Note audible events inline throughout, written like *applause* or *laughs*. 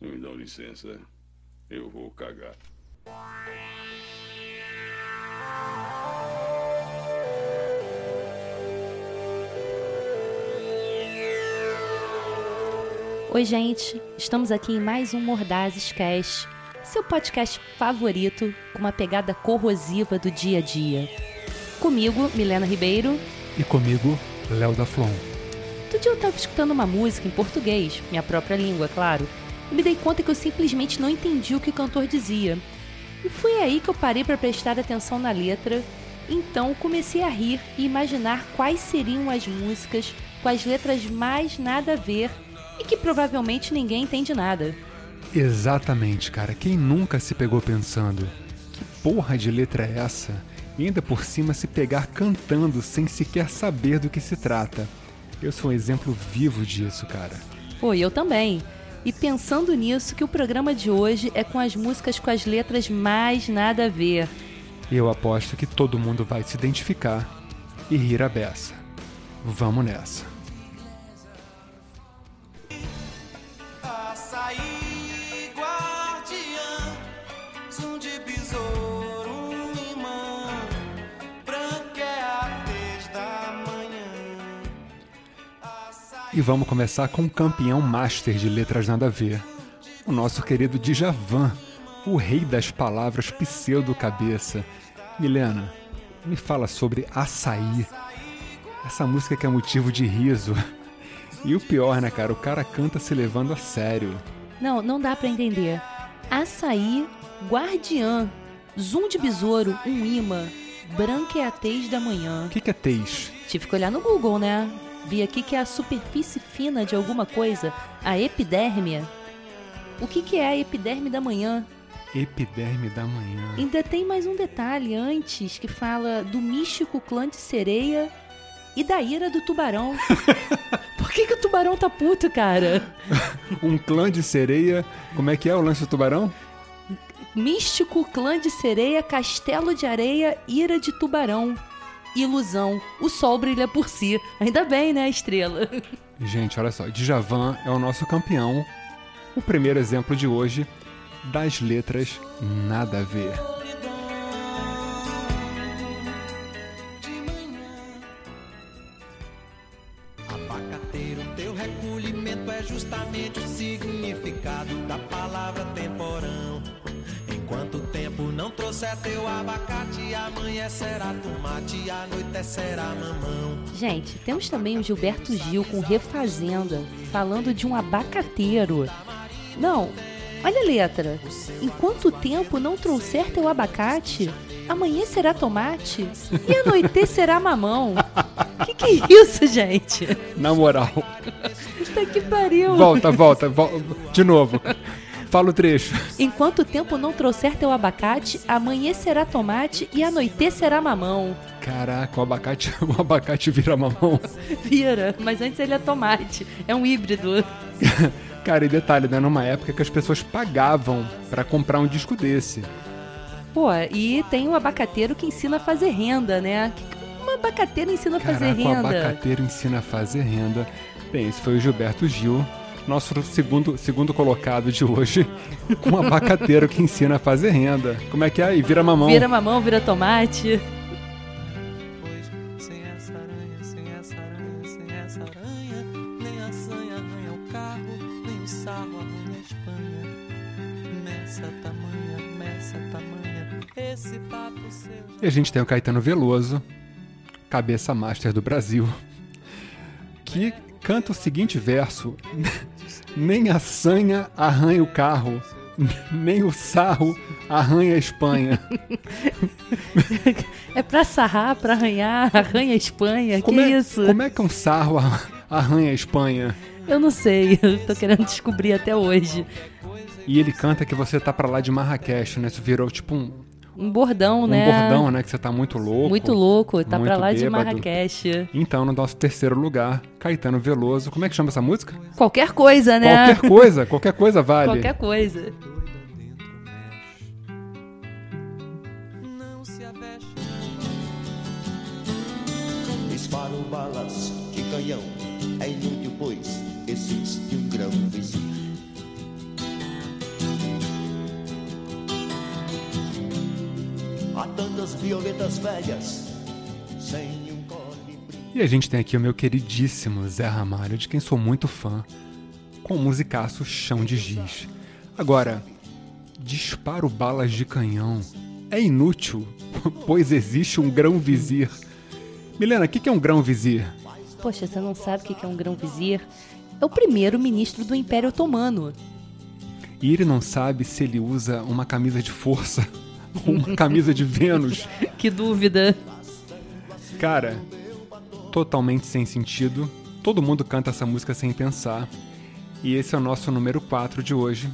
Me dão licença. Eu vou cagar. Oi, gente. Estamos aqui em mais um Mordazes Cast, seu podcast favorito com uma pegada corrosiva do dia a dia. Comigo, Milena Ribeiro. E comigo, Léo da Flon. Outro dia eu estava escutando uma música em português, minha própria língua, claro, e me dei conta que eu simplesmente não entendi o que o cantor dizia. E foi aí que eu parei para prestar atenção na letra. Então comecei a rir e imaginar quais seriam as músicas com as letras mais nada a ver e que provavelmente ninguém entende nada. Exatamente, cara. Quem nunca se pegou pensando? Que porra de letra é essa? E ainda por cima se pegar cantando sem sequer saber do que se trata. Eu sou um exemplo vivo disso, cara. Pô, e eu também. E pensando nisso, que o programa de hoje é com as músicas com as letras mais nada a ver. Eu aposto que todo mundo vai se identificar e rir a beça. Vamos nessa. E vamos começar com o campeão master de letras nada a ver. O nosso querido Djavan, o rei das palavras pseudo-cabeça. Milena, me fala sobre Açaí. Essa música que é motivo de riso. E o pior, né, cara? O cara canta se levando a sério. Não, não dá pra entender. Açaí, guardiã, zoom de besouro, um imã, branca é da manhã. O que, que é tez? Tive que olhar no Google, né? Vi aqui que é a superfície fina de alguma coisa, a epiderme. O que, que é a epiderme da manhã? Epiderme da manhã. Ainda tem mais um detalhe antes que fala do místico clã de sereia e da ira do tubarão. *laughs* Por que, que o tubarão tá puto, cara? *laughs* Um clã de sereia. Como é que é o lance do tubarão? Místico clã de sereia, castelo de areia, ira de tubarão. Ilusão, o sol brilha por si. Ainda bem, né, estrela? Gente, olha só. Djavan é o nosso campeão. O primeiro exemplo de hoje das letras nada a ver. Abacateiro, teu recolhimento é justamente o significado da palavra temporão. Trouxer teu abacate, amanhã será tomate, a noite será mamão. Gente, temos também o Gilberto Gil com Refazenda, falando de um abacateiro. Não, olha a letra. Enquanto o tempo não trouxer teu abacate, amanhã será tomate e a noite será mamão. *laughs* Que que é isso, gente? Na moral. Puta que pariu. Volta, volta, vol- de novo. Fala o trecho. Enquanto o tempo não trouxer teu abacate, amanhã será tomate e a noite será mamão. Caraca, o abacate, *laughs* o abacate vira mamão. *laughs* Vira, mas antes ele é tomate. É um híbrido. *laughs* Cara, e detalhe, né? Numa época que as pessoas pagavam pra comprar um disco desse. Pô, e tem o abacateiro que ensina a fazer renda, né? Uma abacateira ensina a fazer Caraca, o renda? abacateiro ensina a fazer renda. Bem, esse foi o Gilberto Gil, nosso segundo, segundo colocado de hoje, com *laughs* um abacateiro que ensina a fazer renda. Como é que é? E vira mamão. Vira mamão, vira tomate. E a gente tem o Caetano Veloso, cabeça master do Brasil, que canta o seguinte verso: Nem a sanha arranha o carro, *laughs* nem o sarro arranha a Espanha. *laughs* É pra sarrar, pra arranhar, arranha a Espanha. Como que é, isso? Como é que um sarro ar- arranha a Espanha? Eu não sei, *laughs* eu tô querendo descobrir até hoje. E ele canta que você tá pra lá de Marrakech, né? Isso virou tipo um, Um bordão, um né? bordão, né? Que você tá muito louco. Muito louco, tá muito pra lá de bêbado. Marrakech. Então, no nosso terceiro lugar, Caetano Veloso. Como é que chama essa música? Qualquer coisa, né? Qualquer coisa, *laughs* qualquer coisa vale. Qualquer coisa. Não se aveste. Disparam balas de canhão. É inútil, pois existe um grão vizinho. Há tantas violetas velhas sem um colibri. E a gente tem aqui o meu queridíssimo Zé Ramalho, de quem sou muito fã, com o musicaço Chão de Giz. Agora, disparo balas de canhão é inútil, *laughs* pois existe um grão-vizir. Milena, o que que é um grão-vizir? Poxa, você não sabe o que é um grão-vizir? É o primeiro ministro do Império Otomano. E ele não sabe se ele usa uma camisa de força *laughs* uma camisa de Vênus. Que dúvida. Cara, totalmente sem sentido. Todo mundo canta essa música sem pensar. E esse é o nosso número 4 de hoje.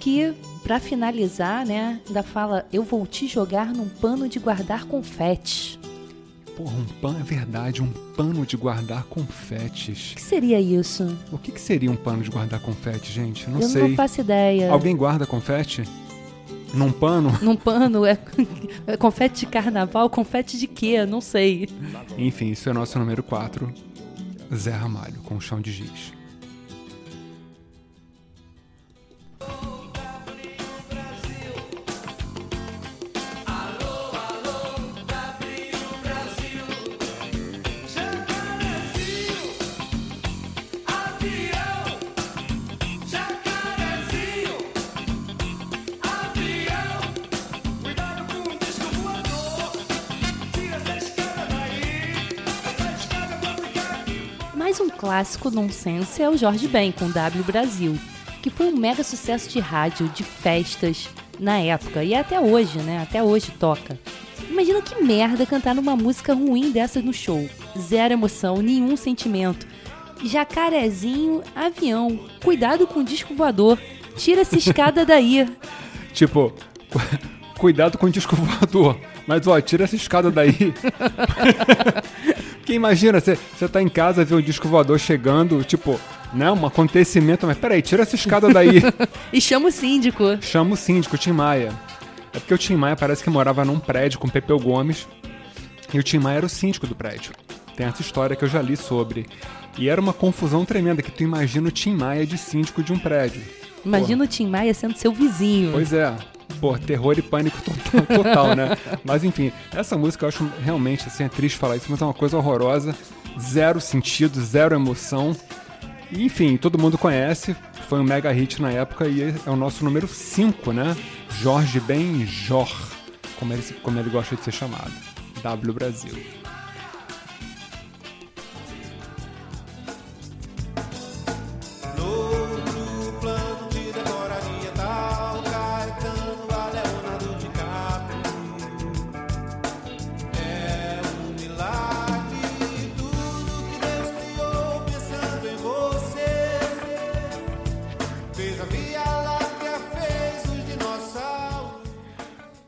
Que, pra finalizar, né, ainda fala: Eu vou te jogar num pano de guardar confetes. Porra, um pano é verdade, um pano de guardar confetes. O que seria isso? O que, que seria um pano de guardar confete, gente? Não Eu sei. não faço ideia. Alguém guarda confete? Num pano? Num pano é, é *laughs* confete de carnaval, confete de quê? Não sei. Enfim, isso é o nosso número 4. Zé Ramalho, com chão de giz. Clássico nonsense é o Jorge Ben com W Brasil, que foi um mega sucesso de rádio, de festas na época e até hoje, né? Até hoje toca. Imagina que merda cantar numa música ruim dessas no show. Zero emoção, nenhum sentimento. Jacarezinho, avião. Cuidado com o disco voador. Tira essa escada daí. *laughs* Tipo, cu- cuidado com o disco voador. Mas ó, tira essa escada daí. *laughs* Porque imagina, você você tá em casa, vê o disco voador chegando, tipo, né? Um acontecimento, mas peraí, tira essa escada daí. *laughs* E chama o síndico. Chama o síndico, o Tim Maia. É porque o Tim Maia parece que morava num prédio com Pepeu Gomes. E o Tim Maia era o síndico do prédio. Tem essa história que eu já li sobre. E era uma confusão tremenda, que tu imagina o Tim Maia de síndico de um prédio. Imagina o Tim Maia sendo seu vizinho. Pois é. Pô, terror e pânico *laughs* total, total, né? Mas enfim, essa música eu acho realmente, assim, é triste falar isso, mas é uma coisa horrorosa. Zero sentido, zero emoção. E, enfim, todo mundo conhece, foi um mega hit na época e é o nosso número 5, né? Jorge Ben Jor, como ele, como ele gosta de ser chamado. W Brasil.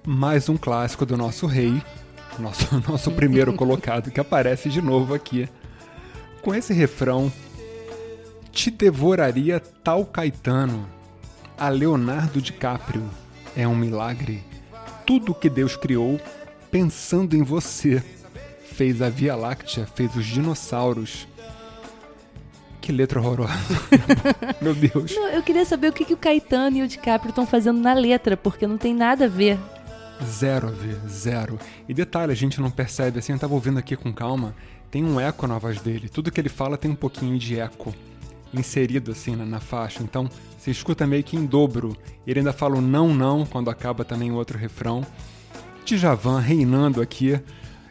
Mais um clássico do nosso rei, nosso, *laughs* nosso primeiro colocado, que aparece de novo aqui. Com esse refrão: Te devoraria tal Caetano, a Leonardo DiCaprio. É um milagre. Tudo que Deus criou pensando em você. Fez a Via Láctea, fez os dinossauros. Que letra horrorosa. *laughs* Meu Deus. Não, eu queria saber o que, que o Caetano e o DiCaprio estão fazendo na letra, porque não tem nada a ver. Zero a ver, zero. E detalhe, a gente não percebe, assim, eu tava ouvindo aqui com calma, tem um eco na voz dele. Tudo que ele fala tem um pouquinho de eco inserido, assim, na, na faixa. Então, você escuta meio que em dobro. Ele ainda fala o não, não, quando acaba também o outro refrão. Djavan reinando aqui.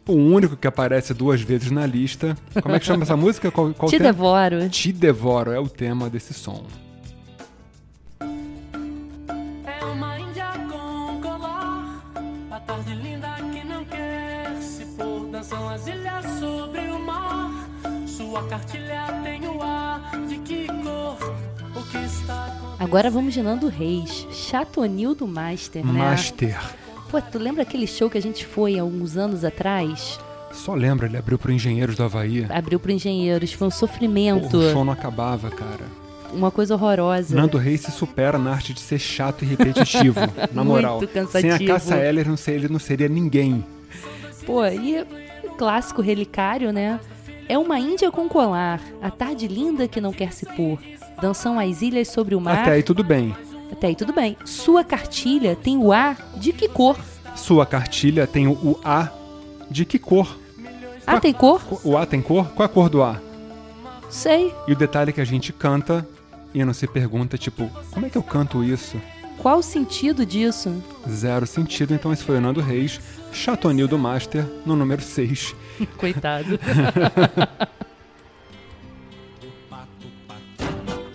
O único que aparece duas vezes na lista. Como é que chama essa *laughs* música? Qual, qual Te tema? devoro. Te Devoro é o tema desse som. Agora vamos de Nando Reis. Chatonildo Master, né? Master. Pô, tu lembra aquele show que a gente foi há uns anos atrás? Só lembra, ele abriu pro Engenheiros do Havaí. Abriu pro Engenheiros, foi um Porra, sofrimento, o show não acabava, cara. uma coisa horrorosa. Nando Reis se supera na arte de ser chato e repetitivo, *laughs* na moral. Muito Sem a cansativo. Cassa Eller, não sei, ele não seria ninguém. Pô, e clássico relicário, né? É uma índia com colar, a tarde linda que não quer se pôr. Dançam as ilhas sobre o mar. Até aí tudo bem. Até aí tudo bem. Sua cartilha tem o ar de que cor? Sua cartilha tem o, A de que cor? Ah, tem cor? O A tem cor? Qual é a cor do A? Sei. E o detalhe é que a gente canta e não se pergunta, tipo, como é que eu canto isso? Qual o sentido disso? Zero sentido, então esse foi o Nando Reis, Chatonil do Master, no número 6. *laughs* Coitado.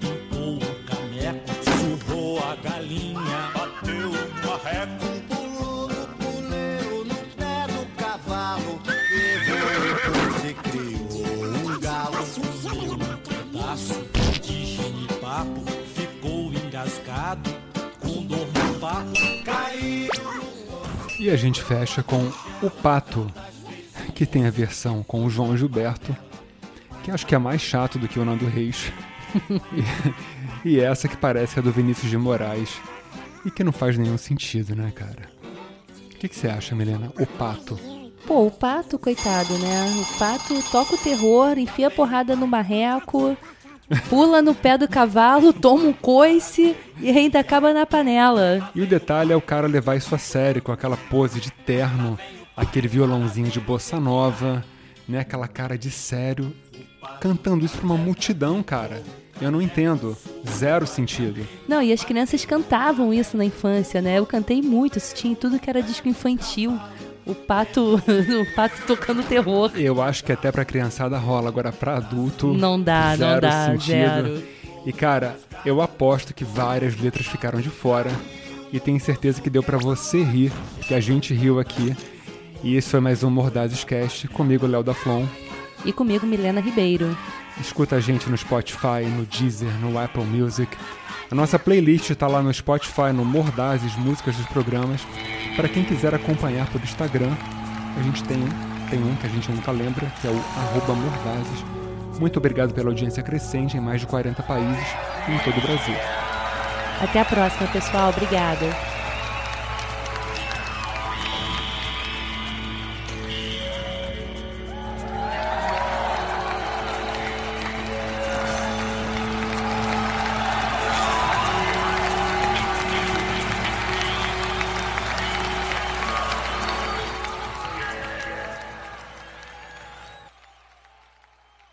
Limpou o caneco, surrou a galinha, bateu no arreco, pulou no puleiro, no pé do cavalo, levou e criou um galo, comeu um pedaço de genipapo, ficou engasgado, E a gente fecha com o Pato, que tem a versão com o João Gilberto, que acho que é mais chato do que o Nando Reis. *laughs* e, e essa que parece é do Vinícius de Moraes. E que não faz nenhum sentido, né, cara? O que, que você acha, Milena? O Pato. Pô, o pato, coitado, né? O pato toca o terror, enfia a porrada no marreco, pula no pé do cavalo, toma um coice e ainda acaba na panela. E o detalhe é o cara levar isso a sério, com aquela pose de terno, aquele violãozinho de bossa nova, né? Aquela cara de sério, cantando isso pra uma multidão, cara. Eu não entendo. Zero sentido. Não, e as crianças cantavam isso na infância, né? Eu cantei muito, em tudo que era disco infantil. O pato, *laughs* o pato tocando terror. Eu acho que até pra criançada rola, agora pra adulto. Não dá, não dá, sentido. zero. E cara, eu aposto que várias letras ficaram de fora. E tenho certeza que deu pra você rir, que a gente riu aqui. E esse foi mais um Mordazes Cast, comigo, Léo da Flon. E comigo, Milena Ribeiro. Escuta a gente no Spotify, no Deezer, no Apple Music. A nossa playlist está lá no Spotify, no Mordazes, músicas dos programas. Para quem quiser acompanhar pelo Instagram, a gente tem, tem um que a gente nunca lembra, que é o arroba Mordazes. Muito obrigado pela audiência crescente em mais de 40 países e em todo o Brasil. Até a próxima, pessoal. Obrigada.